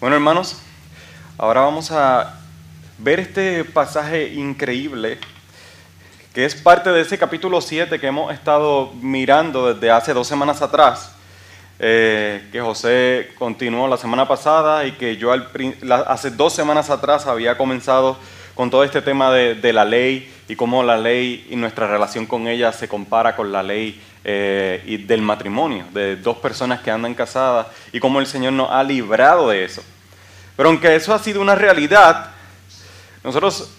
Bueno, hermanos, ahora vamos a ver este pasaje increíble que es parte de ese capítulo 7 que hemos estado mirando desde hace dos semanas atrás, eh, que José continuó la semana pasada y que yo hace dos semanas atrás había comenzado con todo este tema de, la ley y cómo la ley y nuestra relación con ella se compara con la ley eh, del matrimonio, de dos personas que andan casadas y cómo el Señor nos ha librado de eso. Pero aunque eso ha sido una realidad, nosotros,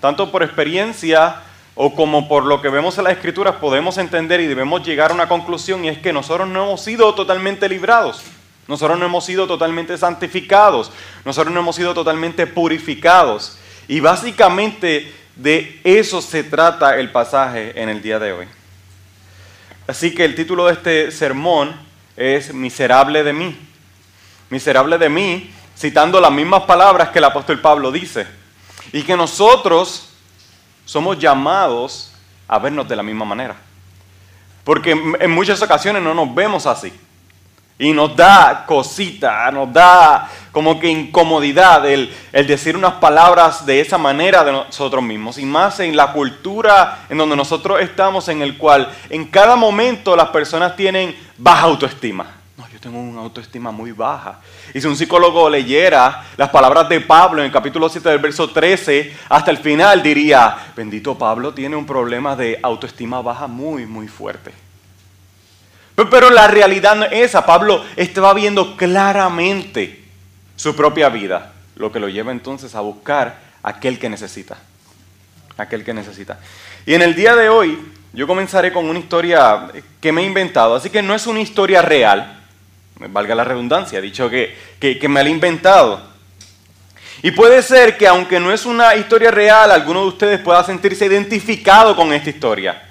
tanto por experiencia o como por lo que vemos en las Escrituras, podemos entender y debemos llegar a una conclusión y es que nosotros no hemos sido totalmente librados. Nosotros no hemos sido totalmente santificados, nosotros no hemos sido totalmente purificados. Y básicamente de eso se trata el pasaje en el día de hoy. Así que el título de este sermón es Miserable de mí. Miserable de mí, citando las mismas palabras que el apóstol Pablo dice. Y que nosotros somos llamados a vernos de la misma manera. Porque en muchas ocasiones no nos vemos así. Y nos da cosita, nos da como que incomodidad el, decir unas palabras de esa manera de nosotros mismos. Y más en la cultura en donde nosotros estamos, en el cual en cada momento las personas tienen baja autoestima. No, yo tengo una autoestima muy baja. Y si un psicólogo leyera las palabras de Pablo en el capítulo 7 del verso 13 hasta el final, diría, bendito Pablo tiene un problema de autoestima baja muy, muy fuerte. Pero la realidad no es esa. Pablo estaba viendo claramente su propia vida, lo que lo lleva entonces a buscar aquel que necesita. Aquel que necesita. Y en el día de hoy yo comenzaré con una historia que me he inventado. Así que no es una historia real, valga la redundancia, dicho que, que, que me la he inventado. Y puede ser que aunque no es una historia real, alguno de ustedes pueda sentirse identificado con esta historia.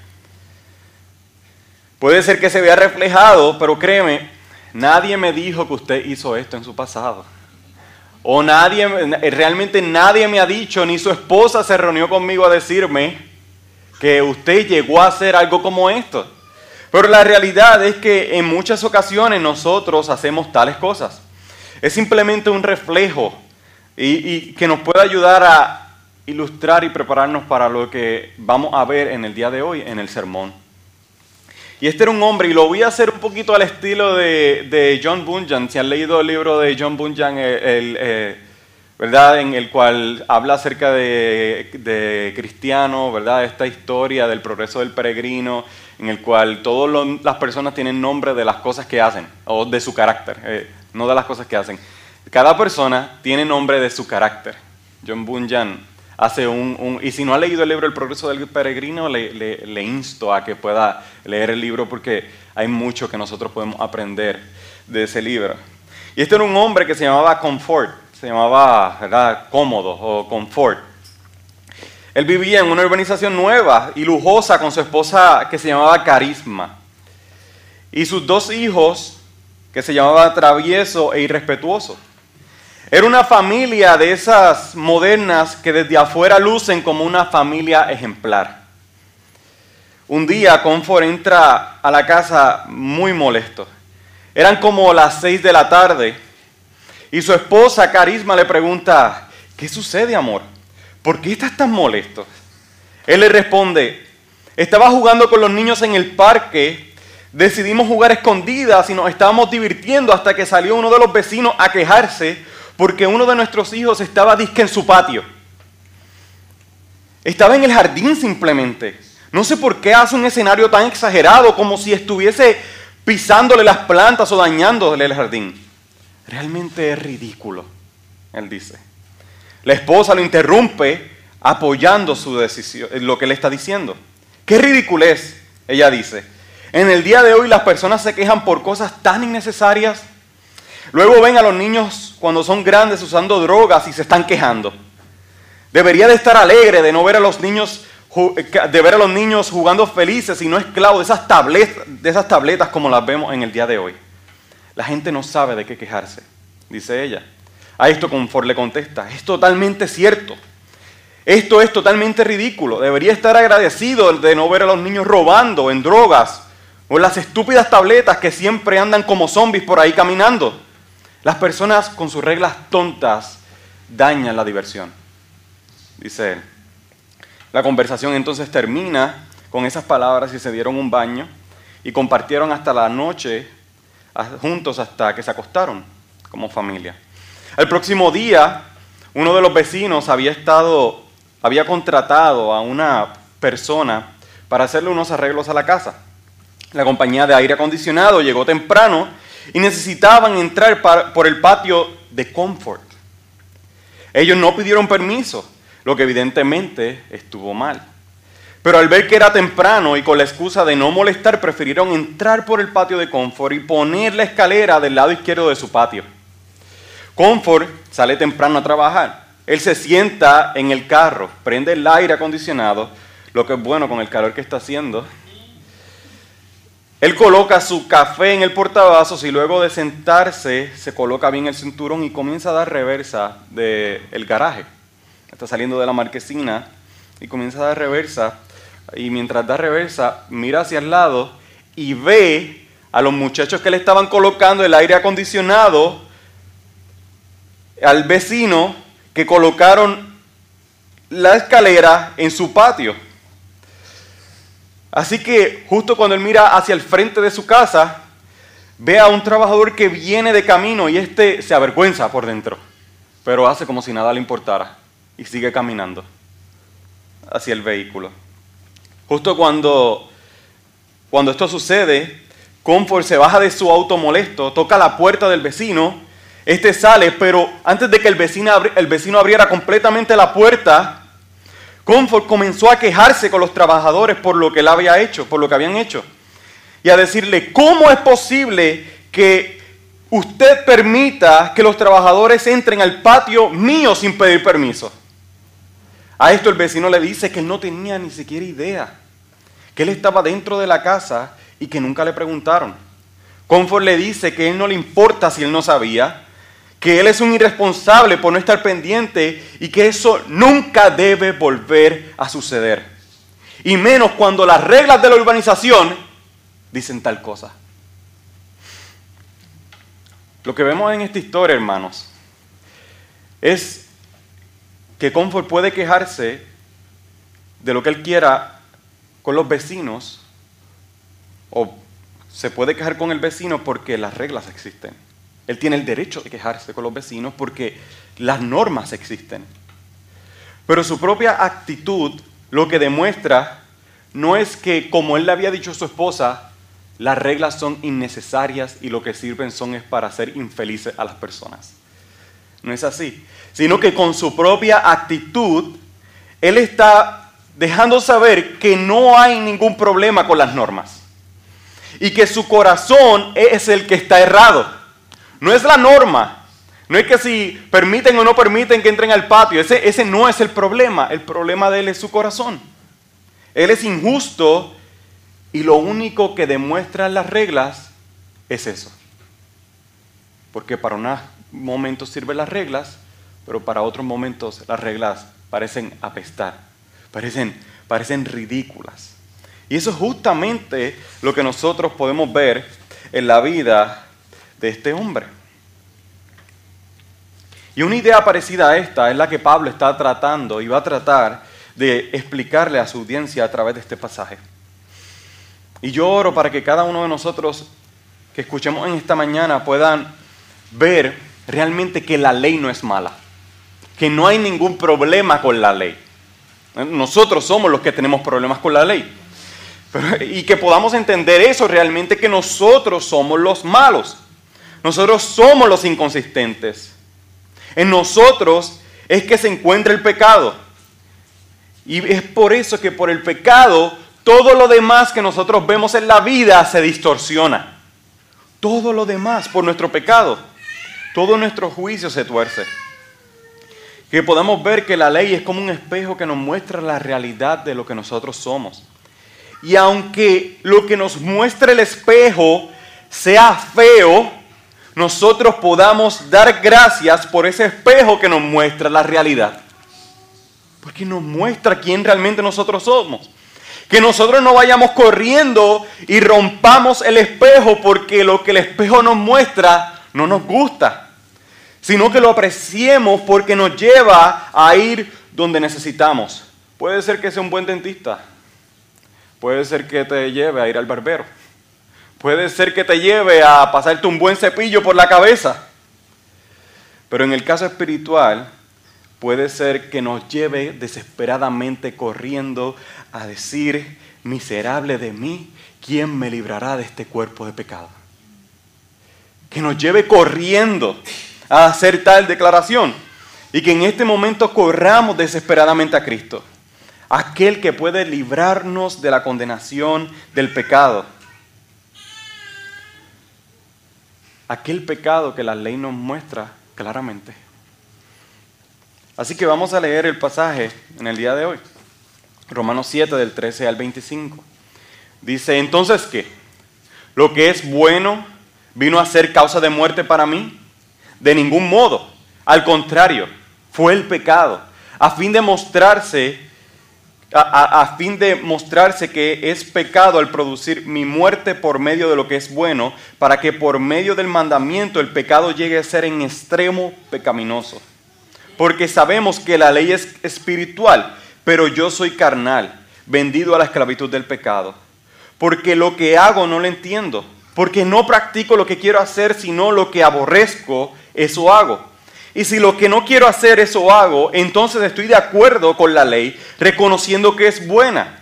Puede ser que se vea reflejado, pero créeme, nadie me dijo que usted hizo esto en su pasado. O nadie, realmente nadie me ha dicho, ni su esposa se reunió conmigo a decirme que usted llegó a hacer algo como esto. Pero la realidad es que en muchas ocasiones nosotros hacemos tales cosas. Es simplemente un reflejo y, que nos puede ayudar a ilustrar y prepararnos para lo que vamos a ver en el día de hoy en el sermón. Y este era un hombre, y lo voy a hacer un poquito al estilo de, John Bunyan. Si han leído el libro de John Bunyan, el, eh, ¿verdad? En el cual habla acerca de, cristiano, ¿verdad? Esta historia del progreso del peregrino, en el cual todas las personas tienen nombre de las cosas que hacen, o de su carácter, eh, no de las cosas que hacen. Cada persona tiene nombre de su carácter. John Bunyan hace un, y si no ha leído el libro El progreso del peregrino, le, insto a que pueda leer el libro porque hay mucho que nosotros podemos aprender de ese libro. Y este era un hombre que se llamaba Comfort, se llamaba. Cómodo o Comfort. Él vivía en una urbanización nueva y lujosa con su esposa que se llamaba Carisma. Y sus dos hijos que se llamaban Travieso e Irrespetuoso. Era una familia de esas modernas que desde afuera lucen como una familia ejemplar. Un día Confort entra a la casa muy molesto. Eran como las seis de la tarde y su esposa Carisma le pregunta, ¿qué sucede amor? ¿Por qué estás tan molesto? Él le responde, estaba jugando con los niños en el parque, decidimos jugar escondidas y nos estábamos divirtiendo hasta que salió uno de los vecinos a quejarse porque uno de nuestros hijos estaba disque en su patio. Estaba en el jardín simplemente. No sé por qué hace un escenario tan exagerado como si estuviese pisándole las plantas o dañándole el jardín. Realmente es ridículo, él dice. La esposa lo interrumpe apoyando su decisión, lo que le está diciendo. Qué ridiculez, ella dice. En el día de hoy las personas se quejan por cosas tan innecesarias Luego ven a los niños cuando son grandes usando drogas y se están quejando. Debería de estar alegre de no ver a los niños de ver a los niños jugando felices y no esclavos de esas tabletas, de esas tabletas como las vemos en el día de hoy. La gente no sabe de qué quejarse, dice ella. A esto Confort le contesta, es totalmente cierto. Esto es totalmente ridículo. Debería estar agradecido de no ver a los niños robando en drogas o en las estúpidas tabletas que siempre andan como zombies por ahí caminando. Las personas con sus reglas tontas dañan la diversión, dice él. La conversación entonces termina con esas palabras y se dieron un baño y compartieron hasta la noche juntos hasta que se acostaron como familia. El próximo día, uno de los vecinos había estado, había contratado a una persona para hacerle unos arreglos a la casa. La compañía de aire acondicionado llegó temprano y necesitaban entrar por el patio de Comfort. Ellos no pidieron permiso, lo que evidentemente estuvo mal. Pero al ver que era temprano y con la excusa de no molestar, prefirieron entrar por el patio de Comfort y poner la escalera del lado izquierdo de su patio. Comfort sale temprano a trabajar. Él se sienta en el carro, prende el aire acondicionado, lo que es bueno con el calor que está haciendo. Él coloca su café en el portavasos y luego de sentarse se coloca bien el cinturón y comienza a dar reversa del garaje. Está saliendo de la marquesina y comienza a dar reversa y mientras da reversa, mira hacia el lado y ve a los muchachos que le estaban colocando el aire acondicionado al vecino que colocaron la escalera en su patio. Así que justo cuando él mira hacia el frente de su casa, ve a un trabajador que viene de camino y este se avergüenza por dentro, pero hace como si nada le importara y sigue caminando hacia el vehículo. Justo cuando, cuando esto sucede, Comfort se baja de su auto molesto, toca la puerta del vecino, este sale, pero antes de que el vecino, el vecino abriera completamente la puerta, Comfort comenzó a quejarse con los trabajadores por lo que él había hecho, por lo que habían hecho. Y a decirle, ¿cómo es posible que usted permita que los trabajadores entren al patio mío sin pedir permiso? A esto el vecino le dice que él no tenía ni siquiera idea, que él estaba dentro de la casa y que nunca le preguntaron. Comfort le dice que él no le importa si él no sabía, que él es un irresponsable por no estar pendiente y que eso nunca debe volver a suceder. Y menos cuando las reglas de la urbanización dicen tal cosa. Lo que vemos en esta historia, hermanos, es que Comfort puede quejarse de lo que él quiera con los vecinos o se puede quejar con el vecino porque las reglas existen. Él tiene el derecho de quejarse con los vecinos porque las normas existen. Pero su propia actitud lo que demuestra no es que, como él le había dicho a su esposa, las reglas son innecesarias y lo que sirven son es para hacer infelices a las personas. No es así sino que con su propia actitud, Él está dejando saber que no hay ningún problema con las normas y que su corazón es el que está errado. No es la norma, no es que si permiten o no permiten que entren al patio, ese, no es el problema, el problema de Él es su corazón. Él es injusto y lo único que demuestran las reglas es eso. Porque para unos momentos sirven las reglas pero para otros momentos las reglas parecen apestar, parecen, parecen ridículas. Y eso es justamente lo que nosotros podemos ver en la vida de este hombre. Y una idea parecida a esta es la que Pablo está tratando y va a tratar de explicarle a su audiencia a través de este pasaje. Y yo oro para que cada uno de nosotros que escuchemos en esta mañana puedan ver realmente que la ley no es mala que no hay ningún problema con la ley. Nosotros somos los que tenemos problemas con la ley. y que podamos entender eso realmente, que nosotros somos los malos. Nosotros somos los inconsistentes. En nosotros es que se encuentra el pecado. Y es por eso que por el pecado todo lo demás que nosotros vemos en la vida se distorsiona. Todo lo demás por nuestro pecado. Todo nuestro juicio se tuerce que podamos ver que la ley es como un espejo que nos muestra la realidad de lo que nosotros somos. Y aunque lo que nos muestra el espejo sea feo, nosotros podamos dar gracias por ese espejo que nos muestra la realidad. Porque nos muestra quién realmente nosotros somos. Que nosotros no vayamos corriendo y rompamos el espejo porque lo que el espejo nos muestra no nos gusta. sino que lo apreciemos porque nos lleva a ir donde necesitamos. Puede ser que sea un buen dentista, puede ser que te lleve a ir al barbero, puede ser que te lleve a pasarte un buen cepillo por la cabeza, pero en el caso espiritual puede ser que nos lleve desesperadamente corriendo a decir, miserable de mí, ¿quién me librará de este cuerpo de pecado? Que nos lleve corriendo a hacer tal declaración y que en este momento corramos desesperadamente a Cristo, aquel que puede librarnos de la condenación del pecado. Aquel pecado que la ley nos muestra claramente. Así que vamos a leer el pasaje en el día de hoy. Romanos 7 del 13 al 25. Dice, entonces qué? Lo que es bueno vino a ser causa de muerte para mí. De ningún modo. Al contrario, fue el pecado. A fin de mostrarse, a, fin de mostrarse que es pecado al producir mi muerte por medio de lo que es bueno, para que por medio del mandamiento el pecado llegue a ser en extremo pecaminoso. Porque sabemos que la ley es espiritual pero yo soy carnal, vendido a la esclavitud del pecado. Porque lo que hago no lo entiendo, porque no practico lo que quiero hacer, sino lo que aborrezco, eso hago. Y si lo que no quiero hacer, eso hago, entonces estoy de acuerdo con la ley, reconociendo que es buena.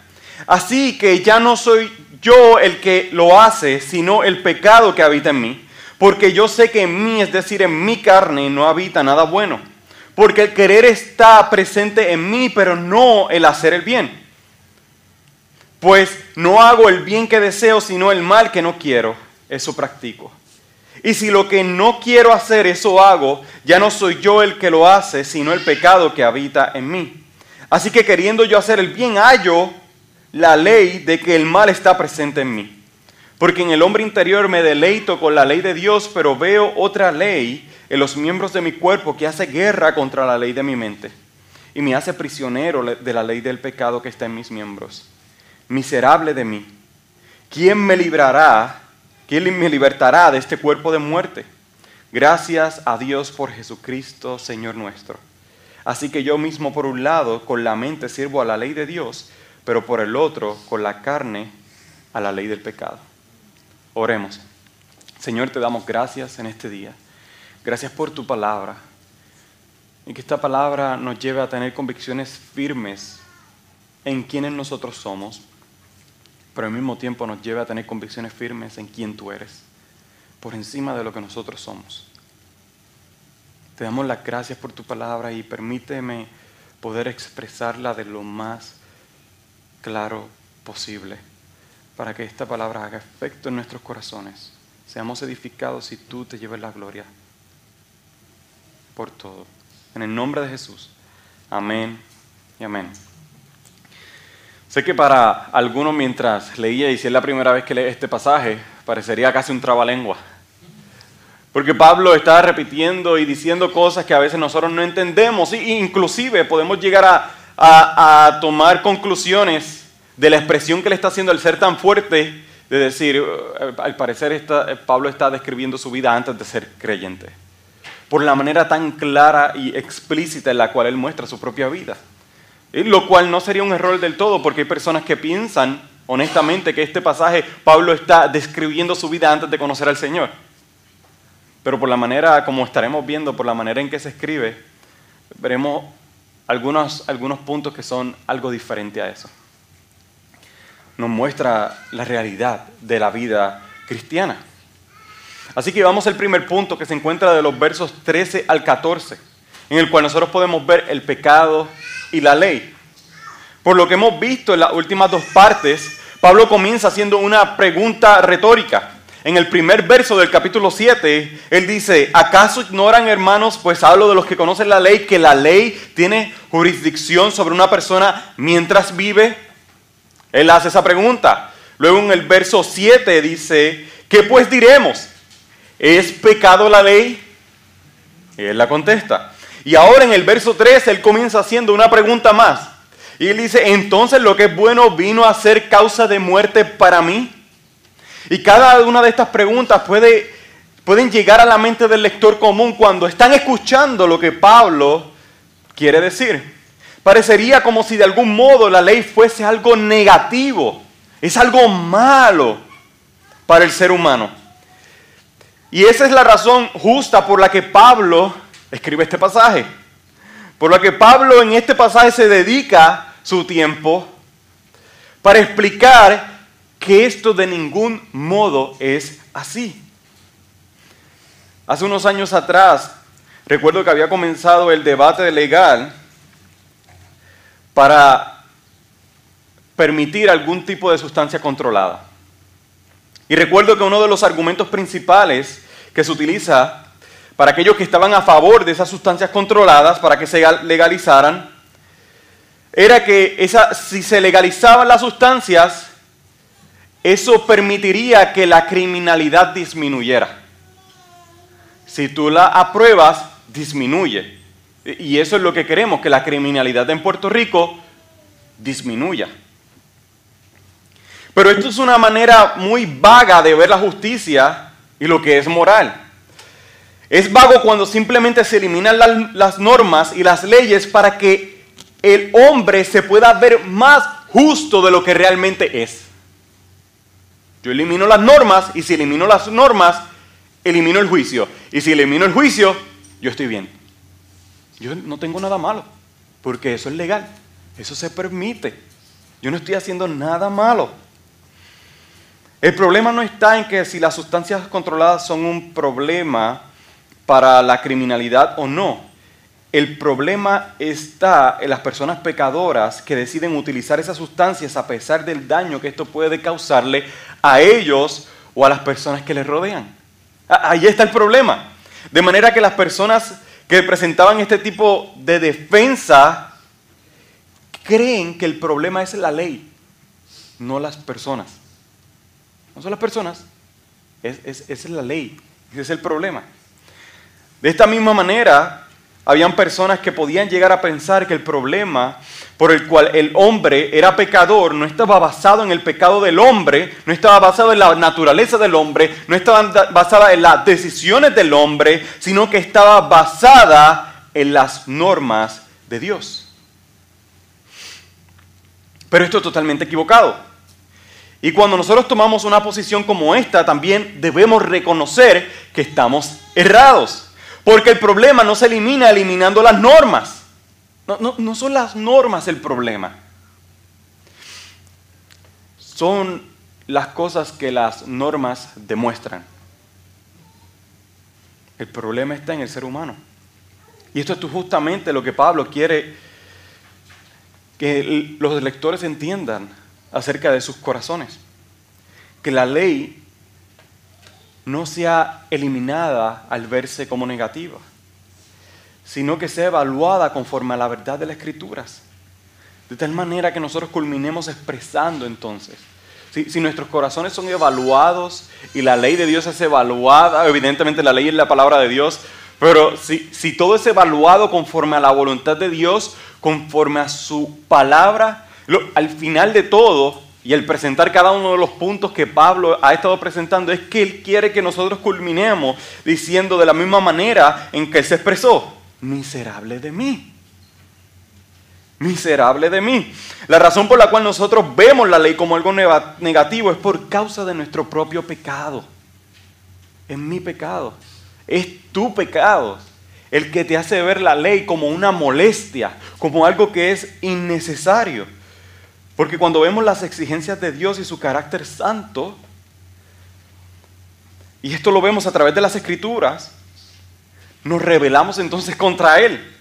Así que ya no soy yo el que lo hace, sino el pecado que habita en mí. Porque yo sé que en mí, es decir, en mi carne, no habita nada bueno porque el querer está presente en mí, pero no el hacer el bien. Pues no hago el bien que deseo, sino el mal que no quiero. Eso practico. Y si lo que no quiero hacer, eso hago, ya no soy yo el que lo hace, sino el pecado que habita en mí. Así que queriendo yo hacer el bien, hallo la ley de que el mal está presente en mí. Porque en el hombre interior me deleito con la ley de Dios, pero veo otra ley en los miembros de mi cuerpo que hace guerra contra la ley de mi mente y me hace prisionero de la ley del pecado que está en mis miembros. Miserable de mí. ¿Quién me librará? ¿Quién me libertará de este cuerpo de muerte? Gracias a Dios por Jesucristo, Señor nuestro. Así que yo mismo por un lado con la mente sirvo a la ley de Dios, pero por el otro con la carne a la ley del pecado. Oremos. Señor, te damos gracias en este día. Gracias por tu palabra. Y que esta palabra nos lleve a tener convicciones firmes en quienes nosotros somos, pero al mismo tiempo nos lleve a tener convicciones firmes en quién tú eres, por encima de lo que nosotros somos. Te damos las gracias por tu palabra y permíteme poder expresarla de lo más claro posible, para que esta palabra haga efecto en nuestros corazones. Seamos edificados y tú te lleves la gloria por todo. En el nombre de Jesús. Amén y amén. Sé que para algunos mientras leía, y si es la primera vez que lee este pasaje, parecería casi un trabalengua. Porque Pablo está repitiendo y diciendo cosas que a veces nosotros no entendemos. E inclusive podemos llegar a, a, tomar conclusiones de la expresión que le está haciendo al ser tan fuerte, de decir, eh, al parecer está, Pablo está describiendo su vida antes de ser creyente por la manera tan clara y explícita en la cual él muestra su propia vida. Lo cual no sería un error del todo, porque hay personas que piensan honestamente que este pasaje Pablo está describiendo su vida antes de conocer al Señor. Pero por la manera, como estaremos viendo, por la manera en que se escribe, veremos algunos, algunos puntos que son algo diferente a eso. Nos muestra la realidad de la vida cristiana. Así que vamos al primer punto que se encuentra de los versos 13 al 14, en el cual nosotros podemos ver el pecado y la ley. Por lo que hemos visto en las últimas dos partes, Pablo comienza haciendo una pregunta retórica. En el primer verso del capítulo 7, él dice, ¿acaso ignoran hermanos, pues hablo de los que conocen la ley, que la ley tiene jurisdicción sobre una persona mientras vive? Él hace esa pregunta. Luego en el verso 7 dice, ¿qué pues diremos? ¿Es pecado la ley? él la contesta. Y ahora en el verso 3 él comienza haciendo una pregunta más. Y él dice, entonces lo que es bueno vino a ser causa de muerte para mí. Y cada una de estas preguntas puede, pueden llegar a la mente del lector común cuando están escuchando lo que Pablo quiere decir. Parecería como si de algún modo la ley fuese algo negativo, es algo malo para el ser humano. Y esa es la razón justa por la que Pablo escribe este pasaje. Por la que Pablo en este pasaje se dedica su tiempo para explicar que esto de ningún modo es así. Hace unos años atrás, recuerdo que había comenzado el debate legal para permitir algún tipo de sustancia controlada. Y recuerdo que uno de los argumentos principales que se utiliza para aquellos que estaban a favor de esas sustancias controladas, para que se legalizaran, era que si se legalizaban las sustancias, eso permitiría que la criminalidad disminuyera. Si tú la apruebas, disminuye. Y eso es lo que queremos, que la criminalidad en Puerto Rico disminuya. Pero esto es una manera muy vaga de ver la justicia y lo que es moral. Es vago cuando simplemente se eliminan las, normas y las leyes para que el hombre se pueda ver más justo de lo que realmente es. Yo elimino las normas y si elimino las normas, elimino el juicio. Y si elimino el juicio, yo estoy bien. Yo no tengo nada malo, porque eso es legal, eso se permite. Yo no estoy haciendo nada malo. El problema no está en que si las sustancias controladas son un problema para la criminalidad o no. El problema está en las personas pecadoras que deciden utilizar esas sustancias a pesar del daño que esto puede causarle a ellos o a las personas que les rodean. Ahí está el problema. De manera que las personas que presentaban este tipo de defensa creen que el problema es la ley, no las personas. No son las personas, es, es, la ley, ese es el problema. De esta misma manera, habían personas que podían llegar a pensar que el problema por el cual el hombre era pecador no estaba basado en el pecado del hombre, no estaba basado en la naturaleza del hombre, no estaba basada en las decisiones del hombre, sino que estaba basada en las normas de Dios. Pero esto es totalmente equivocado. Y cuando nosotros tomamos una posición como esta, también debemos reconocer que estamos errados. Porque el problema no se elimina eliminando las normas. No, no, son las normas el problema. Son las cosas que las normas demuestran. El problema está en el ser humano. Y esto es justamente lo que Pablo quiere que los lectores entiendan acerca de sus corazones. Que la ley no sea eliminada al verse como negativa, sino que sea evaluada conforme a la verdad de las escrituras. De tal manera que nosotros culminemos expresando entonces. Si, nuestros corazones son evaluados y la ley de Dios es evaluada, evidentemente la ley es la palabra de Dios, pero si, si todo es evaluado conforme a la voluntad de Dios, conforme a su palabra, al final de todo, y el presentar cada uno de los puntos que Pablo ha estado presentando, es que él quiere que nosotros culminemos diciendo de la misma manera en que él se expresó, miserable de mí. Miserable de mí. La razón por la cual nosotros vemos la ley como algo negativo es por causa de nuestro propio pecado. Es mi pecado. Es tu pecado el que te hace ver la ley como una molestia, como algo que es innecesario. Porque cuando vemos las exigencias de Dios y su carácter santo, y esto lo vemos a través de las escrituras, nos rebelamos entonces contra Él.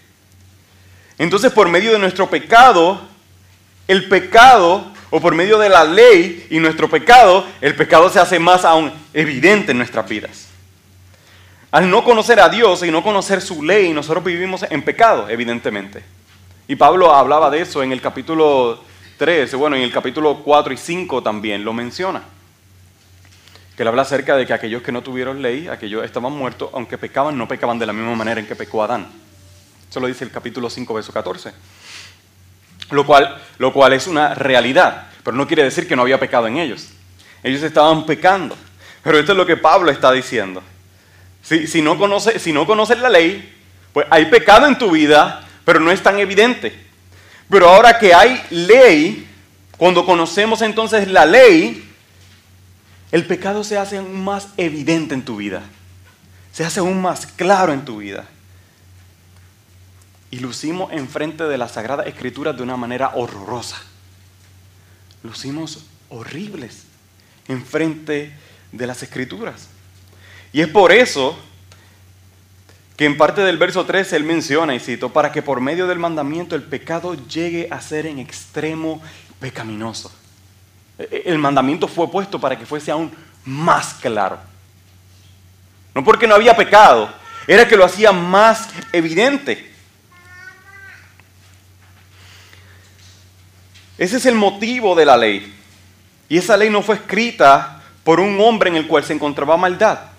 Entonces por medio de nuestro pecado, el pecado, o por medio de la ley y nuestro pecado, el pecado se hace más aún evidente en nuestras vidas. Al no conocer a Dios y no conocer su ley, nosotros vivimos en pecado, evidentemente. Y Pablo hablaba de eso en el capítulo bueno, en el capítulo 4 y 5 también lo menciona. Que él habla acerca de que aquellos que no tuvieron ley, aquellos estaban muertos, aunque pecaban, no pecaban de la misma manera en que pecó Adán. Eso lo dice el capítulo 5, verso 14. Lo cual, lo cual es una realidad, pero no quiere decir que no había pecado en ellos. Ellos estaban pecando. Pero esto es lo que Pablo está diciendo. Si, no conoce, si no conoces la ley, pues hay pecado en tu vida, pero no es tan evidente. Pero ahora que hay ley, cuando conocemos entonces la ley, el pecado se hace aún más evidente en tu vida. Se hace aún más claro en tu vida. Y lucimos enfrente de la Sagrada Escritura de una manera horrorosa. Lucimos horribles enfrente de las Escrituras. Y es por eso que en parte del verso 13 él menciona, y cito, para que por medio del mandamiento el pecado llegue a ser en extremo pecaminoso. E, e, el mandamiento fue puesto para que fuese aún más claro. No porque no había pecado, era que lo hacía más evidente. Ese es el motivo de la ley. Y esa ley no fue escrita por un hombre en el cual se encontraba maldad.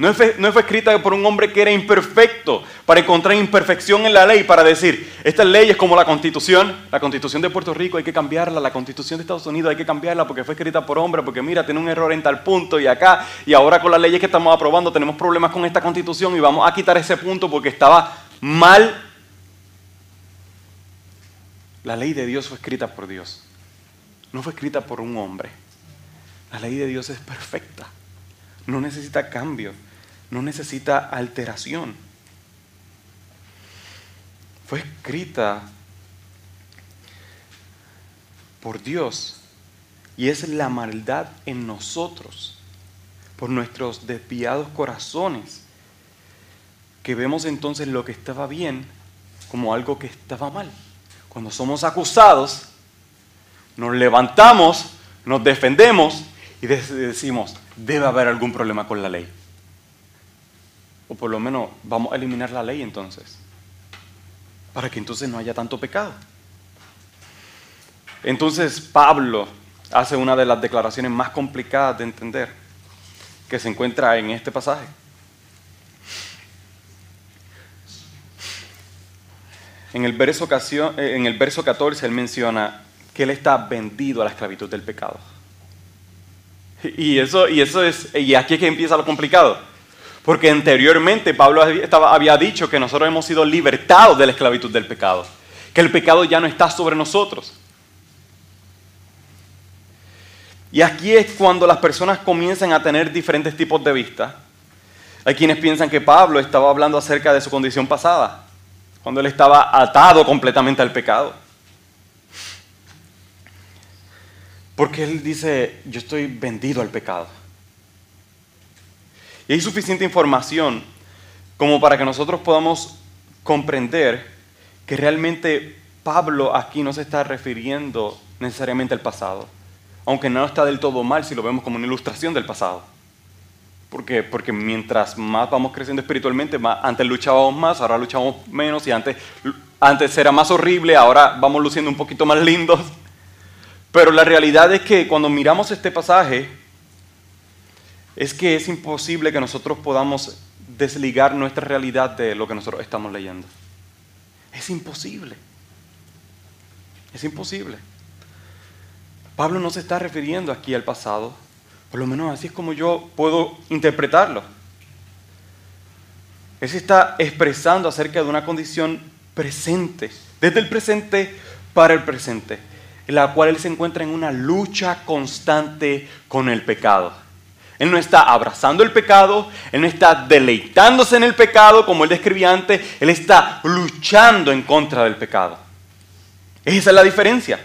No fue, escrita por un hombre que era imperfecto, para encontrar imperfección en la ley, para decir, esta ley es como la constitución, la constitución de Puerto Rico hay que cambiarla, la constitución de Estados Unidos hay que cambiarla porque fue escrita por hombre, porque mira, tiene un error en tal punto y acá, y ahora con las leyes que estamos aprobando tenemos problemas con esta constitución y vamos a quitar ese punto porque estaba mal. La ley de Dios fue escrita por Dios, no fue escrita por un hombre. La ley de Dios es perfecta, no necesita cambio no necesita alteración. Fue escrita por Dios y es la maldad en nosotros, por nuestros desviados corazones, que vemos entonces lo que estaba bien como algo que estaba mal. Cuando somos acusados, nos levantamos, nos defendemos y decimos, debe haber algún problema con la ley. O por lo menos vamos a eliminar la ley entonces. Para que entonces no haya tanto pecado. Entonces Pablo hace una de las declaraciones más complicadas de entender que se encuentra en este pasaje. En el verso, eh, en el verso 14 él menciona que él está vendido a la esclavitud del pecado. Y eso, y eso es, y aquí es que empieza lo complicado. Porque anteriormente Pablo había dicho que nosotros hemos sido libertados de la esclavitud del pecado, que el pecado ya no está sobre nosotros. Y aquí es cuando las personas comienzan a tener diferentes tipos de vista. Hay quienes piensan que Pablo estaba hablando acerca de su condición pasada, cuando él estaba atado completamente al pecado. Porque él dice, yo estoy vendido al pecado. Y hay suficiente información como para que nosotros podamos comprender que realmente Pablo aquí no se está refiriendo necesariamente al pasado, aunque no está del todo mal si lo vemos como una ilustración del pasado. ¿Por? Porque mientras más vamos creciendo espiritualmente, antes luchábamos más, ahora luchamos menos y antes, antes era más horrible, ahora vamos luciendo un poquito más lindos. Pero la realidad es que cuando miramos este pasaje, es que es imposible que nosotros podamos desligar nuestra realidad de lo que nosotros estamos leyendo. Es imposible. Es imposible. Pablo no se está refiriendo aquí al pasado, por lo menos así es como yo puedo interpretarlo. Él se está expresando acerca de una condición presente, desde el presente para el presente, en la cual él se encuentra en una lucha constante con el pecado. Él no está abrazando el pecado, Él no está deleitándose en el pecado como Él describía antes, Él está luchando en contra del pecado. Esa es la diferencia.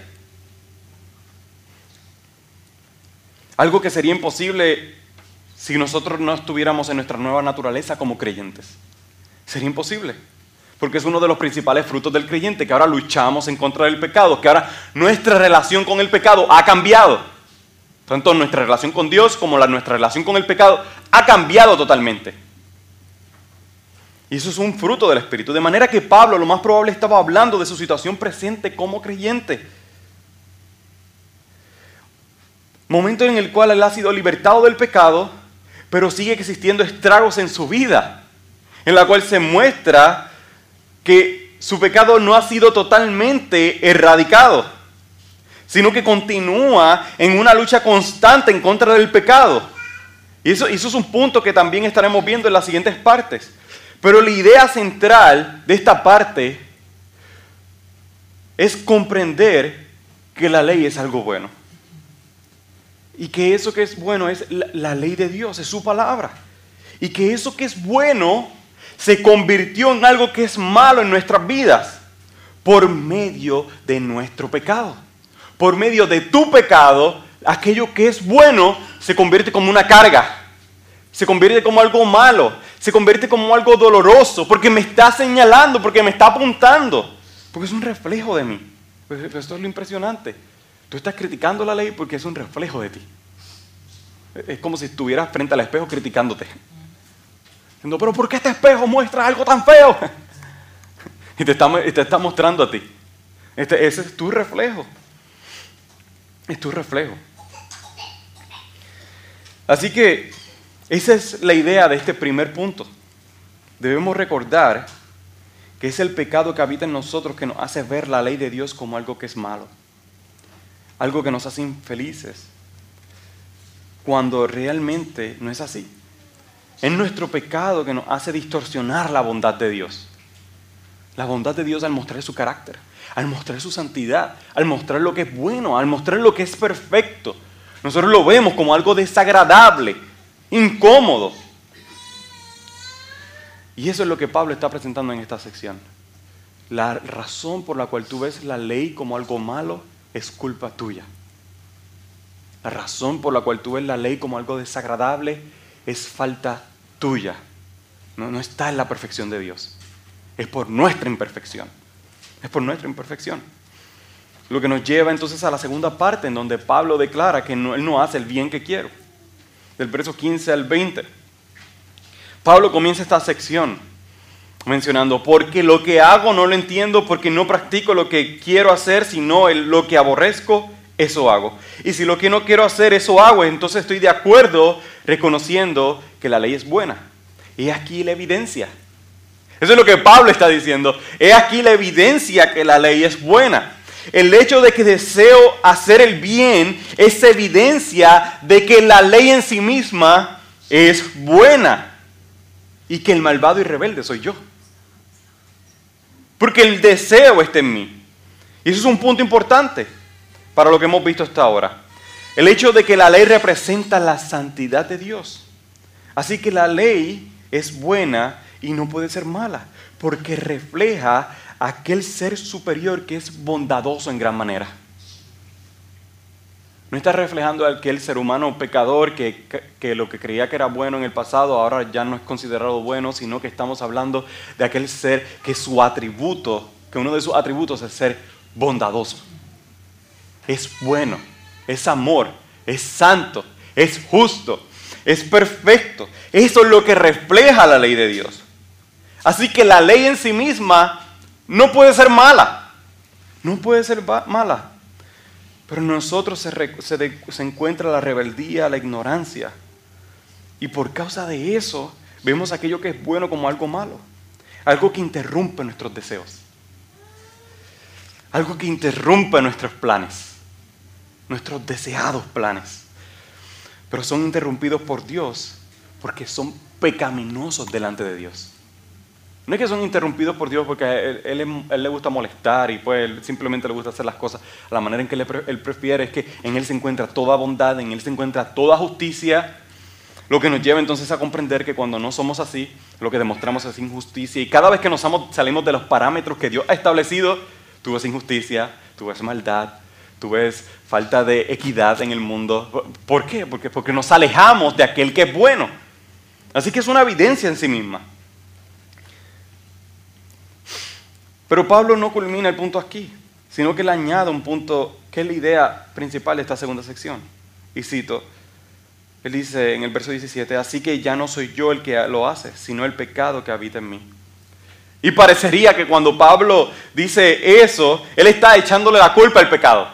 Algo que sería imposible si nosotros no estuviéramos en nuestra nueva naturaleza como creyentes. Sería imposible. Porque es uno de los principales frutos del creyente, que ahora luchamos en contra del pecado, que ahora nuestra relación con el pecado ha cambiado. Tanto nuestra relación con Dios como la, nuestra relación con el pecado ha cambiado totalmente. Y eso es un fruto del Espíritu. De manera que Pablo lo más probable estaba hablando de su situación presente como creyente. Momento en el cual él ha sido libertado del pecado, pero sigue existiendo estragos en su vida, en la cual se muestra que su pecado no ha sido totalmente erradicado sino que continúa en una lucha constante en contra del pecado. Y eso, es un punto que también estaremos viendo en las siguientes partes. Pero la idea central de esta parte es comprender que la ley es algo bueno. Y que eso que es bueno es la, ley de Dios, es su palabra. Y que eso que es bueno se convirtió en algo que es malo en nuestras vidas por medio de nuestro pecado. Por medio de tu pecado, aquello que es bueno se convierte como una carga. Se convierte como algo malo. Se convierte como algo doloroso. Porque me está señalando, porque me está apuntando. Porque es un reflejo de mí. Pues, pues esto es lo impresionante. Tú estás criticando la ley porque es un reflejo de ti. Es como si estuvieras frente al espejo criticándote. Diciendo, pero ¿por qué este espejo muestra algo tan feo? Y te está, te está mostrando a ti. Este, ese es tu reflejo. Es tu reflejo. Así que esa es la idea de este primer punto. Debemos recordar que es el pecado que habita en nosotros que nos hace ver la ley de Dios como algo que es malo, algo que nos hace infelices, cuando realmente no es así. Es nuestro pecado que nos hace distorsionar la bondad de Dios. La bondad de Dios al mostrar su carácter, al mostrar su santidad, al mostrar lo que es bueno, al mostrar lo que es perfecto. Nosotros lo vemos como algo desagradable, incómodo. Y eso es lo que Pablo está presentando en esta sección. La razón por la cual tú ves la ley como algo malo es culpa tuya. La razón por la cual tú ves la ley como algo desagradable es falta tuya. No, no está en la perfección de Dios. Es por nuestra imperfección. Es por nuestra imperfección. Lo que nos lleva entonces a la segunda parte en donde Pablo declara que él no hace el bien que quiero. Del verso 15 al 20. Pablo comienza esta sección mencionando, porque lo que hago no lo entiendo porque no practico lo que quiero hacer, sino lo que aborrezco, eso hago. Y si lo que no quiero hacer, eso hago, entonces estoy de acuerdo reconociendo que la ley es buena. Y aquí la evidencia. Eso es lo que Pablo está diciendo. He aquí la evidencia que la ley es buena. El hecho de que deseo hacer el bien es evidencia de que la ley en sí misma es buena y que el malvado y rebelde soy yo. Porque el deseo está en mí. Y eso es un punto importante para lo que hemos visto hasta ahora. El hecho de que la ley representa la santidad de Dios. Así que la ley es buena y no puede ser mala, porque refleja aquel ser superior que es bondadoso en gran manera. No está reflejando aquel ser humano pecador que, que, lo que creía que era bueno en el pasado ahora ya no es considerado bueno, sino que estamos hablando de aquel ser que su atributo, que uno de sus atributos es ser bondadoso. Es bueno, es amor, es santo, es justo, es perfecto. Eso es lo que refleja la ley de Dios. Así que la ley en sí misma no puede ser mala. No puede ser mala. Pero en nosotros se, encuentra la rebeldía, la ignorancia. Y por causa de eso vemos aquello que es bueno como algo malo. Algo que interrumpe nuestros deseos. Algo que interrumpe nuestros planes. Nuestros deseados planes. Pero son interrumpidos por Dios porque son pecaminosos delante de Dios. No es que son interrumpidos por Dios porque él, le gusta molestar y pues simplemente le gusta hacer las cosas la manera en que él prefiere, es que en él se encuentra toda bondad, en él se encuentra toda justicia, lo que nos lleva entonces a comprender que cuando no somos así, lo que demostramos es injusticia y cada vez que nos salimos de los parámetros que Dios ha establecido, tú ves injusticia, tú ves maldad, tú ves falta de equidad en el mundo. ¿Por qué? Porque, porque nos alejamos de aquel que es bueno. Así que es una evidencia en sí misma. Pero Pablo no culmina el punto aquí, sino que le añade un punto que es la idea principal de esta segunda sección. Y cito, él dice en el verso 17, así que ya no soy yo el que lo hace, sino el pecado que habita en mí. Y parecería que cuando Pablo dice eso, él está echándole la culpa al pecado.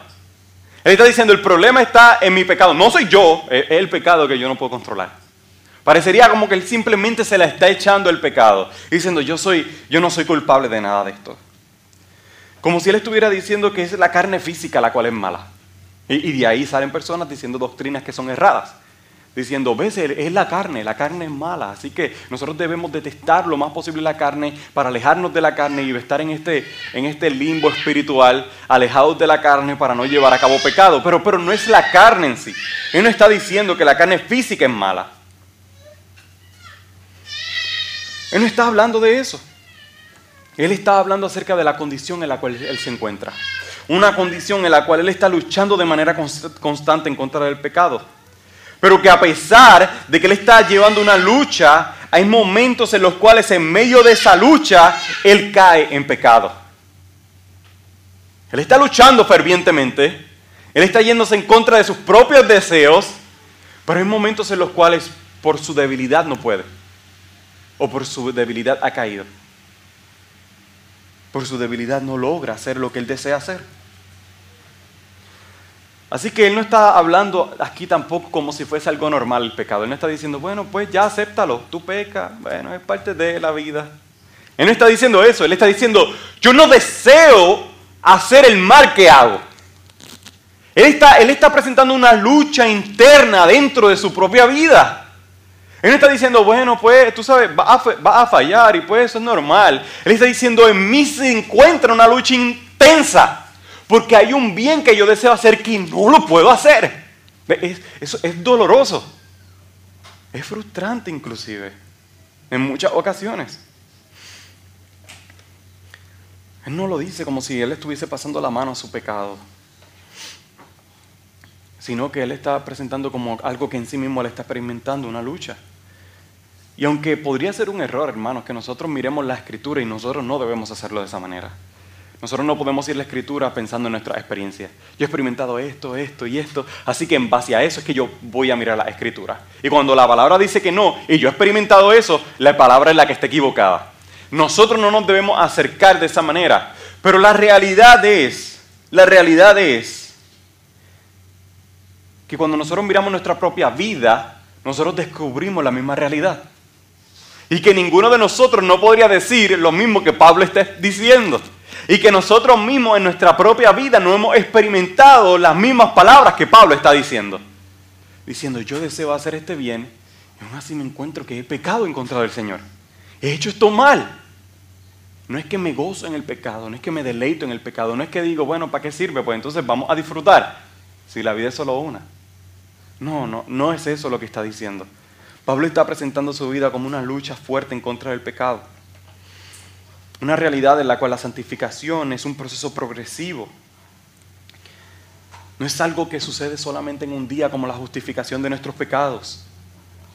Él está diciendo, el problema está en mi pecado. No soy yo, es el pecado que yo no puedo controlar. Parecería como que él simplemente se la está echando el pecado, diciendo, yo, soy, yo no soy culpable de nada de esto. Como si él estuviera diciendo que es la carne física la cual es mala. Y, y de ahí salen personas diciendo doctrinas que son erradas. diciendo, ves, es la carne, la carne es mala, así que nosotros debemos detestar lo más posible la carne para alejarnos de la carne y estar en este, en este limbo espiritual, alejados de la carne para no llevar a cabo pecado. Pero, pero no es la carne en sí. Él no está diciendo que la carne física es mala. Él no está hablando de eso. Él está hablando acerca de la condición en la cual él se encuentra. Una condición en la cual él está luchando de manera constante en contra del pecado. Pero que a pesar de que él está llevando una lucha, hay momentos en los cuales en medio de esa lucha él cae en pecado. Él está luchando fervientemente, él está yéndose en contra de sus propios deseos, pero hay momentos en los cuales por su debilidad no puede, o por su debilidad ha caído. Por su debilidad no logra hacer lo que él desea hacer. Así que él no está hablando aquí tampoco como si fuese algo normal el pecado. Él no está diciendo, bueno, pues ya acéptalo, tú pecas, bueno, es parte de la vida. Él no está diciendo eso, él está diciendo, yo no deseo hacer el mal que hago. Él está, él está presentando una lucha interna dentro de su propia vida. Él no está diciendo, bueno, pues tú sabes, va a, va a fallar y pues eso es normal. Él está diciendo, en mí se encuentra una lucha intensa. Porque hay un bien que yo deseo hacer que no lo puedo hacer. Es, eso es doloroso. Es frustrante inclusive. En muchas ocasiones. Él no lo dice como si él estuviese pasando la mano a su pecado. Sino que él está presentando como algo que en sí mismo le está experimentando, una lucha. Y aunque podría ser un error, hermanos, que nosotros miremos la escritura y nosotros no debemos hacerlo de esa manera. Nosotros no podemos ir a la escritura pensando en nuestra experiencia. Yo he experimentado esto, esto y esto, así que en base a eso es que yo voy a mirar la escritura. Y cuando la palabra dice que no, y yo he experimentado eso, la palabra es la que está equivocada. Nosotros no nos debemos acercar de esa manera. Pero la realidad es, la realidad es que cuando nosotros miramos nuestra propia vida, nosotros descubrimos la misma realidad. Y que ninguno de nosotros no podría decir lo mismo que Pablo está diciendo. Y que nosotros mismos en nuestra propia vida no hemos experimentado las mismas palabras que Pablo está diciendo. Diciendo, yo deseo hacer este bien y aún así me encuentro que he pecado en contra del Señor. He hecho esto mal. No es que me gozo en el pecado, no es que me deleito en el pecado, no es que digo, bueno, ¿para qué sirve? Pues entonces vamos a disfrutar. Si la vida es solo una. No, no, no es eso lo que está diciendo. Pablo está presentando su vida como una lucha fuerte en contra del pecado. Una realidad en la cual la santificación es un proceso progresivo. No es algo que sucede solamente en un día como la justificación de nuestros pecados.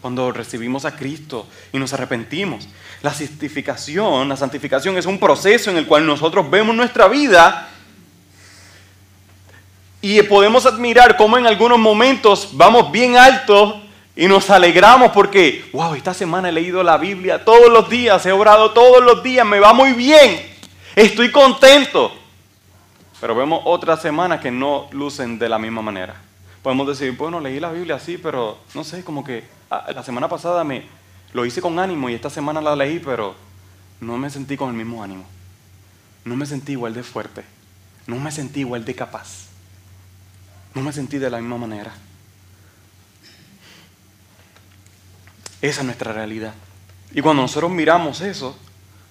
Cuando recibimos a Cristo y nos arrepentimos. La santificación, la santificación es un proceso en el cual nosotros vemos nuestra vida y podemos admirar cómo en algunos momentos vamos bien alto y nos alegramos porque, wow, esta semana he leído la Biblia todos los días, he orado todos los días, me va muy bien, estoy contento. Pero vemos otras semanas que no lucen de la misma manera. Podemos decir, bueno, leí la Biblia así, pero no sé, como que ah, la semana pasada me lo hice con ánimo y esta semana la leí, pero no me sentí con el mismo ánimo. No me sentí igual de fuerte. No me sentí igual de capaz. No me sentí de la misma manera. Esa es nuestra realidad. Y cuando nosotros miramos eso,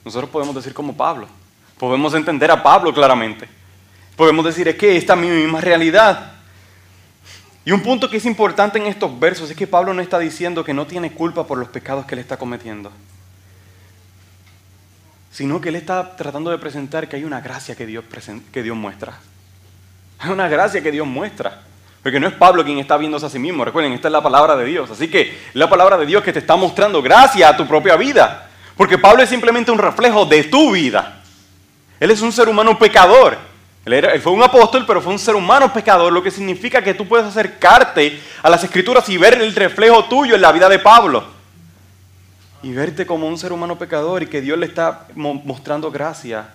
nosotros podemos decir como Pablo. Podemos entender a Pablo claramente. Podemos decir, es que esta es mi misma realidad. Y un punto que es importante en estos versos es que Pablo no está diciendo que no tiene culpa por los pecados que él está cometiendo, sino que él está tratando de presentar que hay una gracia que Dios, que Dios muestra. Hay una gracia que Dios muestra. Porque no es Pablo quien está viéndose a sí mismo. Recuerden, esta es la palabra de Dios. Así que la palabra de Dios que te está mostrando gracia a tu propia vida. Porque Pablo es simplemente un reflejo de tu vida. Él es un ser humano pecador. Él, él, fue un apóstol, pero fue un ser humano pecador, lo que significa que tú puedes acercarte a las escrituras y ver el reflejo tuyo en la vida de Pablo. Y verte como un ser humano pecador y que Dios le está mostrando gracia.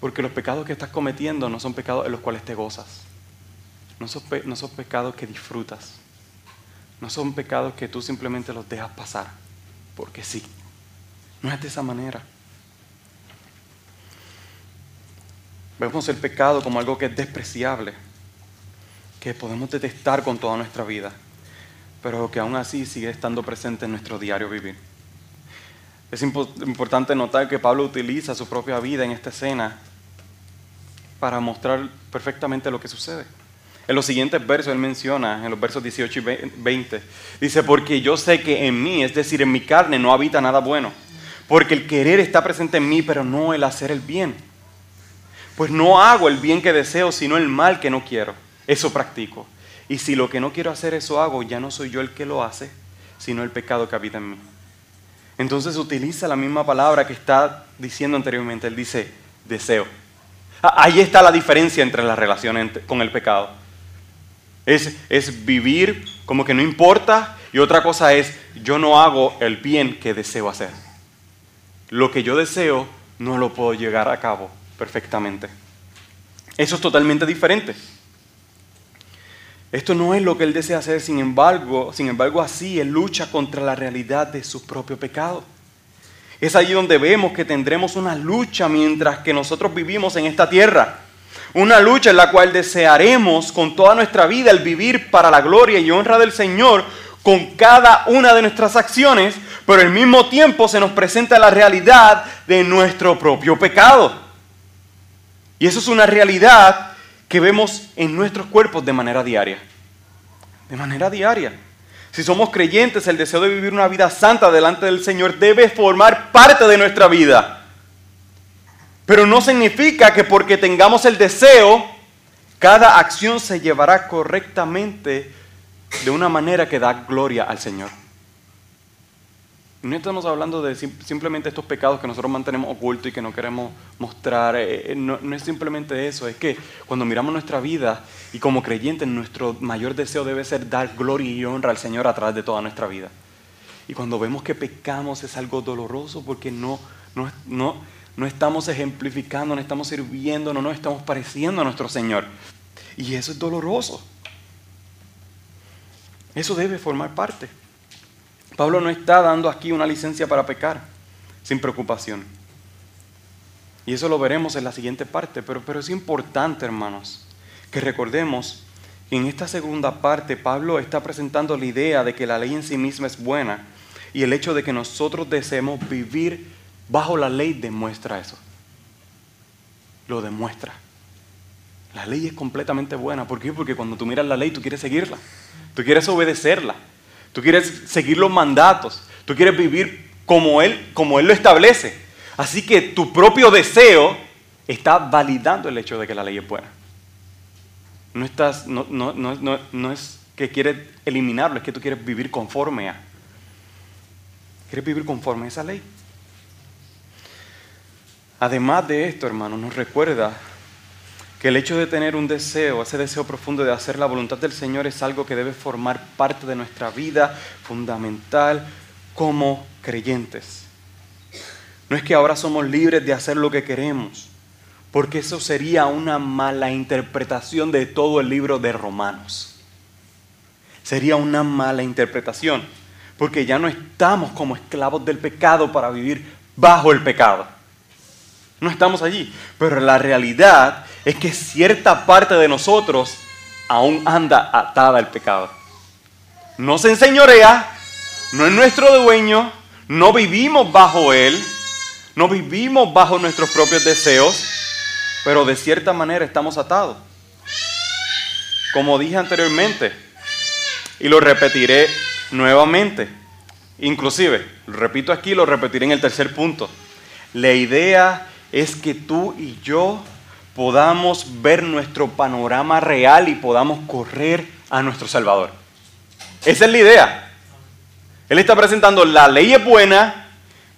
Porque los pecados que estás cometiendo no son pecados en los cuales te gozas. No son, pecados que disfrutas. No son pecados que tú simplemente los dejas pasar. Porque sí. No es de esa manera. Vemos el pecado como algo que es despreciable, que podemos detestar con toda nuestra vida. pero que aún así sigue estando presente en nuestro diario vivir. Es importante notar que Pablo utiliza su propia vida en esta escena para mostrar perfectamente lo que sucede. En los siguientes versos él menciona, en los versos 18 y 20, dice, porque yo sé que en mí, es decir, en mi carne, no habita nada bueno, porque el querer está presente en mí, pero no el hacer el bien. Pues no hago el bien que deseo, sino el mal que no quiero. Eso practico. Y si lo que no quiero hacer, eso hago, ya no soy yo el que lo hace, sino el pecado que habita en mí. Entonces utiliza la misma palabra que está diciendo anteriormente. Él dice, deseo. Ah, ahí está la diferencia entre la relación con el pecado. Es, es vivir como que no importa y otra cosa es yo no hago el bien que deseo hacer. Lo que yo deseo no lo puedo llegar a cabo perfectamente. Eso es totalmente diferente. Esto no es lo que él desea hacer, sin embargo, sin embargo así él lucha contra la realidad de su propio pecado. Es allí donde vemos que tendremos una lucha mientras que nosotros vivimos en esta tierra. Una lucha en la cual desearemos con toda nuestra vida el vivir para la gloria y honra del Señor con cada una de nuestras acciones, pero al mismo tiempo se nos presenta la realidad de nuestro propio pecado. Y eso es una realidad que vemos en nuestros cuerpos de manera diaria. De manera diaria. Si somos creyentes, el deseo de vivir una vida santa delante del Señor debe formar parte de nuestra vida. Pero no significa que porque tengamos el deseo, cada acción se llevará correctamente de una manera que da gloria al Señor. No estamos hablando de simplemente estos pecados que nosotros mantenemos ocultos y que no queremos mostrar. Eh, eh, no, no, es simplemente eso. Es que cuando miramos nuestra vida y como creyentes, nuestro mayor deseo debe ser dar gloria y honra al Señor a través de toda nuestra vida. Y cuando vemos que pecamos es algo doloroso porque no, no, no, no estamos ejemplificando, no estamos sirviendo, no nos estamos pareciendo a nuestro Señor. Y eso es doloroso. Eso debe formar parte. Pablo no está dando aquí una licencia para pecar sin preocupación. Y eso lo veremos en la siguiente parte, pero, pero es importante, hermanos, que recordemos que en esta segunda parte Pablo está presentando la idea de que la ley en sí misma es buena y el hecho de que nosotros deseemos vivir bajo la ley demuestra eso. Lo demuestra. La ley es completamente buena. ¿Por qué? Porque cuando tú miras la ley, tú quieres seguirla. Tú quieres obedecerla. Tú quieres seguir los mandatos. Tú quieres vivir como Él, como Él lo establece. Así que tu propio deseo está validando el hecho de que la ley es buena. No, no es que quieres eliminarlo, es que tú quieres vivir conforme a. Quieres vivir conforme a esa ley. Además de esto, hermano, nos recuerda que el hecho de tener un deseo, ese deseo profundo de hacer la voluntad del Señor es algo que debe formar parte de nuestra vida fundamental como creyentes. No es que ahora somos libres de hacer lo que queremos, porque eso sería una mala interpretación de todo el libro de Romanos. Sería una mala interpretación, porque ya no estamos como esclavos del pecado para vivir bajo el pecado. No estamos allí. Pero la realidad es que cierta parte de nosotros aún anda atada al pecado. No se enseñorea, no es nuestro dueño, no vivimos bajo él, no vivimos bajo nuestros propios deseos, pero de cierta manera estamos atados. Como dije anteriormente, y lo repetiré nuevamente, inclusive, lo repito aquí, lo repetiré en el tercer punto. La idea es que tú y yo podamos ver nuestro panorama real y podamos correr a nuestro Salvador. Esa es la idea. Él está presentando la ley es buena,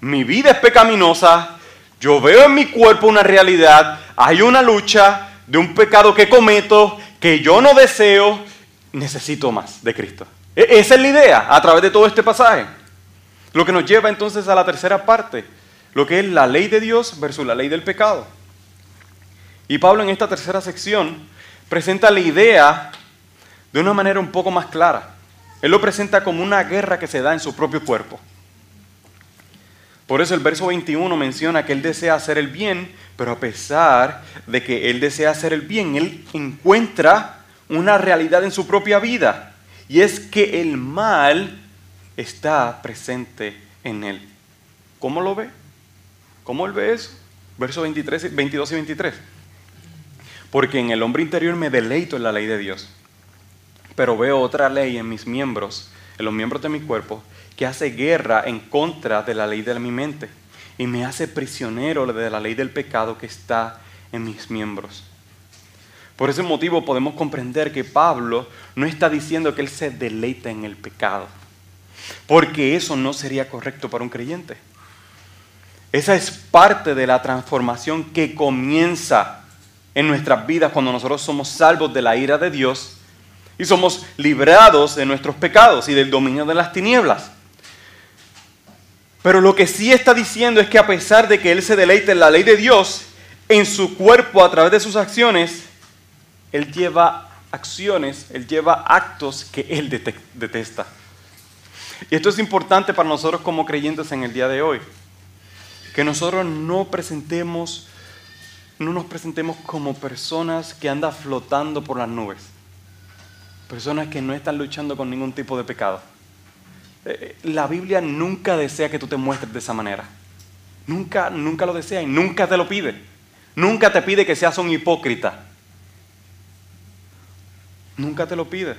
mi vida es pecaminosa, yo veo en mi cuerpo una realidad, hay una lucha de un pecado que cometo, que yo no deseo, necesito más de Cristo. E-, esa es la idea a través de todo este pasaje. Lo que nos lleva entonces a la tercera parte lo que es la ley de Dios versus la ley del pecado. Y Pablo en esta tercera sección presenta la idea de una manera un poco más clara. Él lo presenta como una guerra que se da en su propio cuerpo. Por eso el verso 21 menciona que él desea hacer el bien, pero a pesar de que él desea hacer el bien, él encuentra una realidad en su propia vida. y es que el mal está presente en él. ¿Cómo lo ve? ¿Cómo él ve eso? Versos 23, 22 y 23. Porque en el hombre interior me deleito en la ley de Dios, pero veo otra ley en mis miembros, en los miembros de mi cuerpo, que hace guerra en contra de la ley de mi mente y me hace prisionero de la ley del pecado que está en mis miembros. Por ese motivo podemos comprender que Pablo no está diciendo que él se deleita en el pecado, porque eso no sería correcto para un creyente. Esa es parte de la transformación que comienza en nuestras vidas cuando nosotros somos salvos de la ira de Dios y somos librados de nuestros pecados y del dominio de las tinieblas. Pero lo que sí está diciendo es que a pesar de que Él se deleite en la ley de Dios, en su cuerpo a través de sus acciones, Él lleva acciones, Él lleva actos que Él detesta. Y esto es importante para nosotros como creyentes en el día de hoy. Que nosotros no presentemos, no nos presentemos como personas que andan flotando por las nubes. Personas que no están luchando con ningún tipo de pecado. Eh, la Biblia nunca desea que tú te muestres de esa manera. Nunca, nunca lo desea y nunca te lo pide. Nunca te pide que seas un hipócrita. Nunca te lo pide.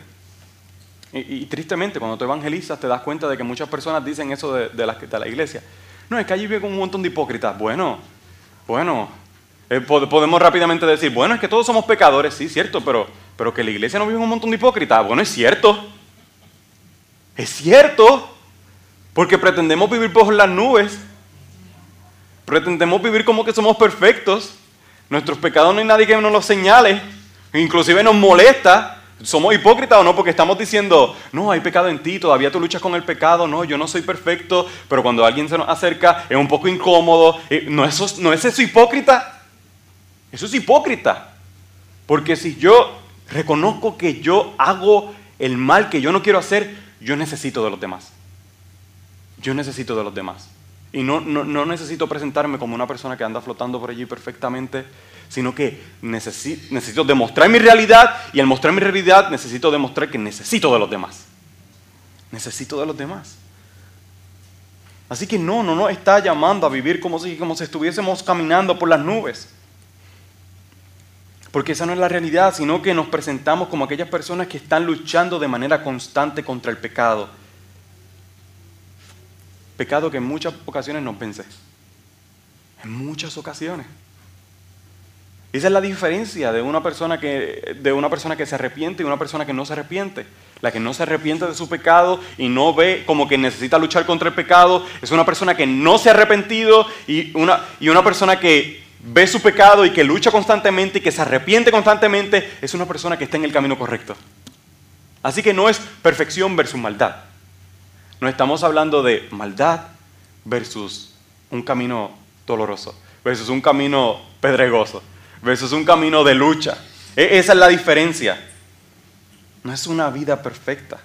Y, tristemente, cuando tú evangelizas, te das cuenta de que muchas personas dicen eso de, la, de la, iglesia. No, es que allí vive un montón de hipócritas. Bueno, bueno, eh, podemos rápidamente decir, bueno, es que todos somos pecadores, sí, cierto, pero, pero que la iglesia no vive un montón de hipócritas. Bueno, es cierto. Es cierto, porque pretendemos vivir por las nubes, pretendemos vivir como que somos perfectos, nuestros pecados no hay nadie que nos los señale, inclusive nos molesta, somos hipócritas o no, porque estamos diciendo, no, hay pecado en ti, todavía tú luchas con el pecado, no, yo no soy perfecto, pero cuando alguien se nos acerca es un poco incómodo, eh, ¿no, eso, no es eso hipócrita? Eso es hipócrita, porque si yo reconozco que yo hago el mal que yo no quiero hacer, yo necesito de los demás. Yo necesito de los demás. Y no, no, necesito presentarme como una persona que anda flotando por allí perfectamente, sino que necesito, demostrar mi realidad y al mostrar mi realidad necesito demostrar que necesito de los demás. Necesito de los demás. Así que no, no nos está llamando a vivir como si, como si estuviésemos caminando por las nubes. Porque esa no es la realidad, sino que nos presentamos como aquellas personas que están luchando de manera constante contra el pecado. Pecado que en muchas ocasiones nos vence. En muchas ocasiones. Esa es la diferencia de una persona que, de una persona que se arrepiente y una persona que no se arrepiente. La que no se arrepiente de su pecado y no ve como que necesita luchar contra el pecado es una persona que no se ha arrepentido y una, y una persona que ve su pecado y que lucha constantemente y que se arrepiente constantemente, es una persona que está en el camino correcto. Así que no es perfección versus maldad. No estamos hablando de maldad versus un camino doloroso, versus un camino pedregoso, versus un camino de lucha. E, esa es la diferencia. No es una vida perfecta.